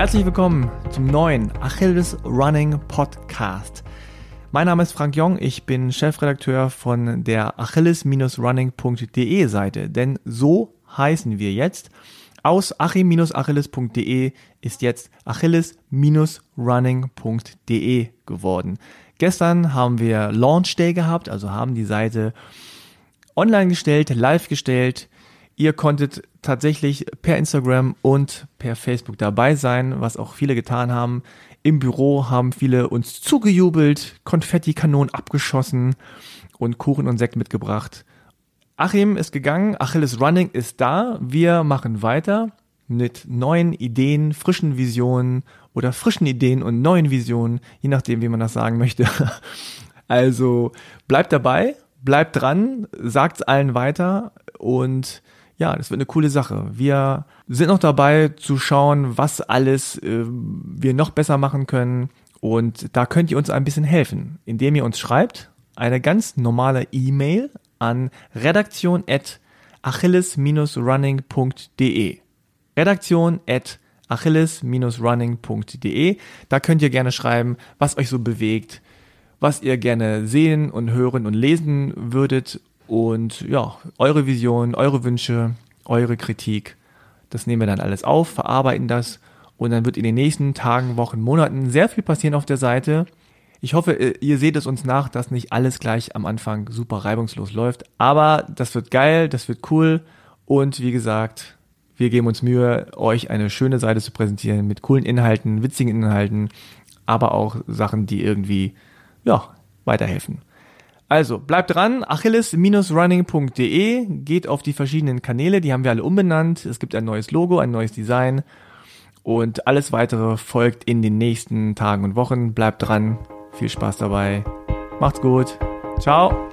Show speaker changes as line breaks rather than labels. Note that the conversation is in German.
Herzlich willkommen zum neuen Achilles Running Podcast. Mein Name ist Frank Jong, ich bin Chefredakteur von der achilles-running.de Seite, denn so heißen wir jetzt. Aus achim-achilles.de ist jetzt achilles-running.de geworden. Gestern haben wir Launch Day gehabt, also haben die Seite online gestellt, live gestellt. Ihr konntet tatsächlich per Instagram und per Facebook dabei sein, was auch viele getan haben. Im Büro haben viele uns zugejubelt, Konfettikanonen abgeschossen und Kuchen und Sekt mitgebracht. Achim ist gegangen, Achilles Running ist da. Wir machen weiter mit neuen Ideen, frischen Visionen oder frischen Ideen und neuen Visionen, je nachdem, wie man das sagen möchte. Also bleibt dabei, bleibt dran, sagt's allen weiter und ja, das wird eine coole Sache. Wir sind noch dabei zu schauen, was alles äh, wir noch besser machen können. Und da könnt ihr uns ein bisschen helfen, indem ihr uns schreibt eine ganz normale E-Mail an redaktion achilles-running.de. Redaktion at achilles-running.de. Da könnt ihr gerne schreiben, was euch so bewegt, was ihr gerne sehen und hören und lesen würdet und ja, eure Vision, eure Wünsche, eure Kritik, das nehmen wir dann alles auf, verarbeiten das und dann wird in den nächsten Tagen, Wochen, Monaten sehr viel passieren auf der Seite. Ich hoffe, äh, ihr seht es uns nach, dass nicht alles gleich am Anfang super reibungslos läuft. Aber das wird geil, das wird cool. Und wie gesagt, wir geben uns Mühe, euch eine schöne Seite zu präsentieren mit coolen Inhalten, witzigen Inhalten, aber auch Sachen, die irgendwie, ja, weiterhelfen. Also, bleibt dran, achilles-running.de, geht auf die verschiedenen Kanäle, die haben wir alle umbenannt. Es gibt ein neues Logo, ein neues Design und alles weitere folgt in den nächsten Tagen und Wochen. Bleibt dran, viel Spaß dabei, macht's gut, ciao.